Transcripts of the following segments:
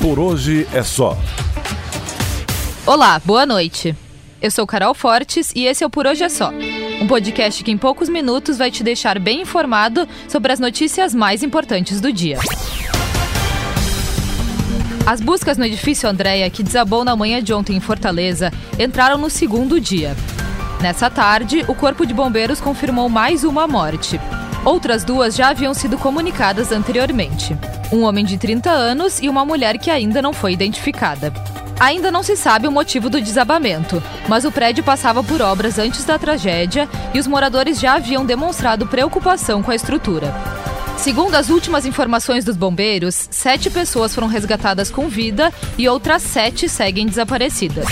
Por hoje é só. Olá, boa noite. Eu sou Carol Fortes e esse é o Por Hoje é Só. Um podcast que em poucos minutos vai te deixar bem informado sobre as notícias mais importantes do dia. As buscas no edifício Andréia, que desabou na manhã de ontem em Fortaleza, entraram no segundo dia. Nessa tarde, o Corpo de Bombeiros confirmou mais uma morte. Outras duas já haviam sido comunicadas anteriormente: um homem de 30 anos e uma mulher que ainda não foi identificada. Ainda não se sabe o motivo do desabamento, mas o prédio passava por obras antes da tragédia e os moradores já haviam demonstrado preocupação com a estrutura. Segundo as últimas informações dos bombeiros, sete pessoas foram resgatadas com vida e outras sete seguem desaparecidas.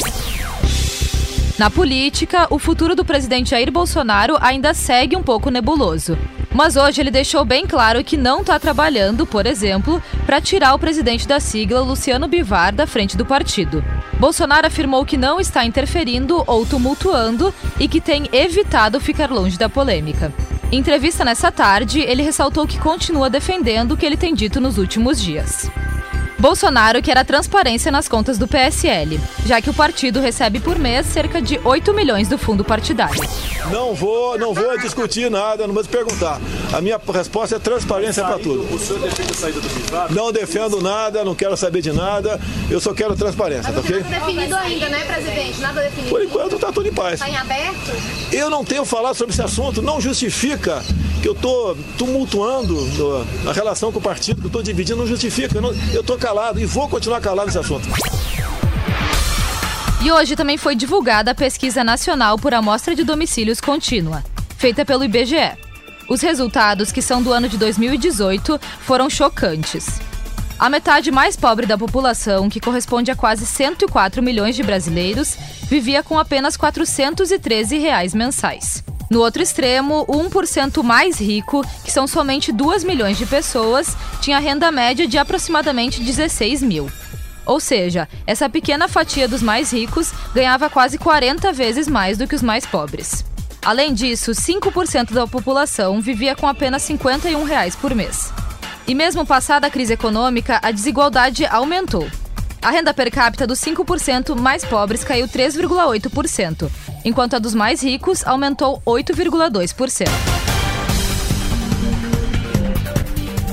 Na política, o futuro do presidente Jair Bolsonaro ainda segue um pouco nebuloso. Mas hoje ele deixou bem claro que não está trabalhando, por exemplo, para tirar o presidente da sigla, Luciano Bivar, da frente do partido. Bolsonaro afirmou que não está interferindo ou tumultuando e que tem evitado ficar longe da polêmica. Em entrevista nessa tarde, ele ressaltou que continua defendendo o que ele tem dito nos últimos dias. Bolsonaro quer a transparência nas contas do PSL, já que o partido recebe por mês cerca de 8 milhões do fundo partidário. Não vou, não vou discutir nada, não vou perguntar. A minha resposta é transparência para tudo. O senhor defende a saída do? Não defendo nada, não quero saber de nada, eu só quero transparência, tá ok? Nada definido ainda, né, presidente? Nada definido. Por enquanto está tudo em paz. Está em aberto? Eu não tenho falado sobre esse assunto, não justifica que eu estou tumultuando a relação com o partido, que eu estou dividindo, não justifica. Eu estou calado e vou continuar calado nesse assunto. E hoje também foi divulgada a pesquisa nacional por amostra de domicílios contínua, feita pelo IBGE. Os resultados, que são do ano de 2018, foram chocantes. A metade mais pobre da população, que corresponde a quase 104 milhões de brasileiros, vivia com apenas 413 reais mensais. No outro extremo, o 1% mais rico, que são somente 2 milhões de pessoas, tinha renda média de aproximadamente 16 mil. Ou seja, essa pequena fatia dos mais ricos ganhava quase 40 vezes mais do que os mais pobres. Além disso, 5% da população vivia com apenas 51 reais por mês. E mesmo passada a crise econômica, a desigualdade aumentou. A renda per capita dos 5% mais pobres caiu 3,8%, enquanto a dos mais ricos aumentou 8,2%.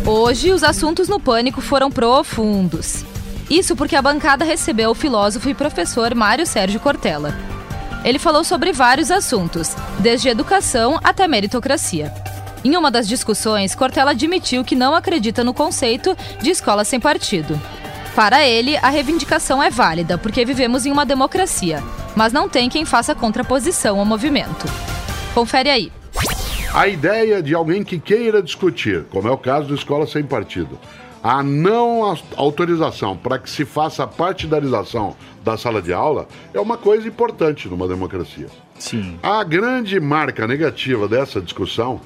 Hoje, os assuntos no pânico foram profundos. Isso porque a bancada recebeu o filósofo e professor Mário Sérgio Cortella. Ele falou sobre vários assuntos, desde educação até meritocracia. Em uma das discussões, Cortella admitiu que não acredita no conceito de escola sem partido. Para ele, a reivindicação é válida porque vivemos em uma democracia, mas não tem quem faça contraposição ao movimento. Confere aí. A ideia de alguém que queira discutir, como é o caso do Escola Sem Partido, a não autorização para que se faça a partidarização da sala de aula é uma coisa importante numa democracia. Sim. A grande marca negativa dessa discussão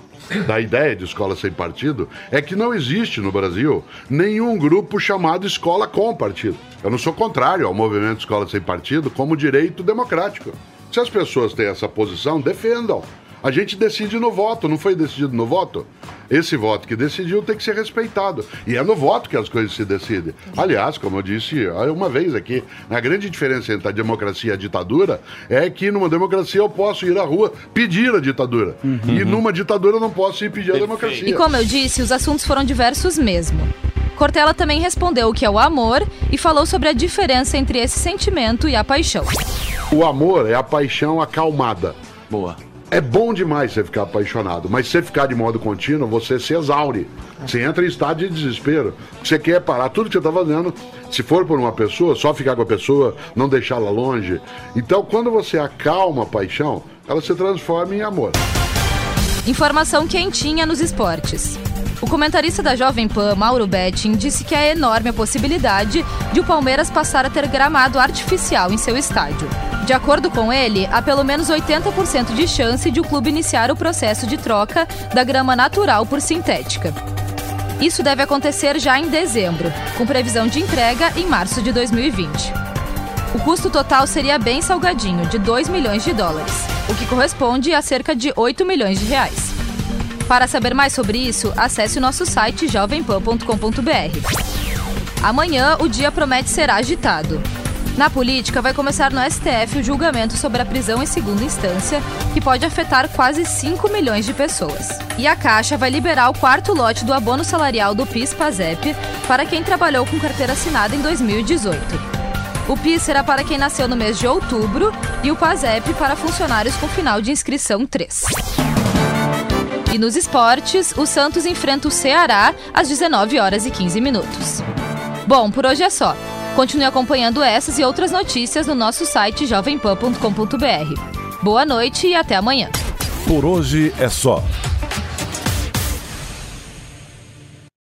da ideia de escola sem partido é que não existe no Brasil nenhum grupo chamado escola com partido. Eu não sou contrário ao movimento escola sem partido como direito democrático. Se as pessoas têm essa posição, defendam. A gente decide no voto, não foi decidido no voto? Esse voto que decidiu tem que ser respeitado. E é no voto que as coisas se decidem. Aliás, como eu disse uma vez aqui, a grande diferença entre a democracia e a ditadura é que numa democracia eu posso ir à rua pedir a ditadura. Uhum. E numa ditadura eu não posso ir pedir Perfeito. a democracia. E como eu disse, os assuntos foram diversos mesmo. Cortella também respondeu o que é o amor e falou sobre a diferença entre esse sentimento e a paixão. O amor é a paixão acalmada. Boa. É bom demais você ficar apaixonado, mas se você ficar de modo contínuo, você se exaure. Você entra em estado de desespero. Você quer parar tudo que você está fazendo. Se for por uma pessoa, só ficar com a pessoa, não deixá-la longe. Então, quando você acalma a paixão, ela se transforma em amor. Informação quentinha nos esportes. O comentarista da Jovem Pan, Mauro Betting, disse que é enorme a possibilidade de o Palmeiras passar a ter gramado artificial em seu estádio. De acordo com ele, há pelo menos 80% de chance de o clube iniciar o processo de troca da grama natural por sintética. Isso deve acontecer já em dezembro, com previsão de entrega em março de 2020. O custo total seria bem salgadinho, de 2 milhões de dólares, o que corresponde a cerca de 8 milhões de reais. Para saber mais sobre isso, acesse o nosso site jovempan.com.br. Amanhã o dia promete ser agitado. Na política, vai começar no STF o julgamento sobre a prisão em segunda instância, que pode afetar quase 5 milhões de pessoas. E a Caixa vai liberar o quarto lote do abono salarial do PIS-PASEP para quem trabalhou com carteira assinada em 2018. O PIS será para quem nasceu no mês de outubro e o PASEP para funcionários com final de inscrição 3. E nos esportes, o Santos enfrenta o Ceará às 19 horas e 15 minutos. Bom, por hoje é só. Continue acompanhando essas e outras notícias no nosso site jovempan.com.br. Boa noite e até amanhã. Por hoje é só.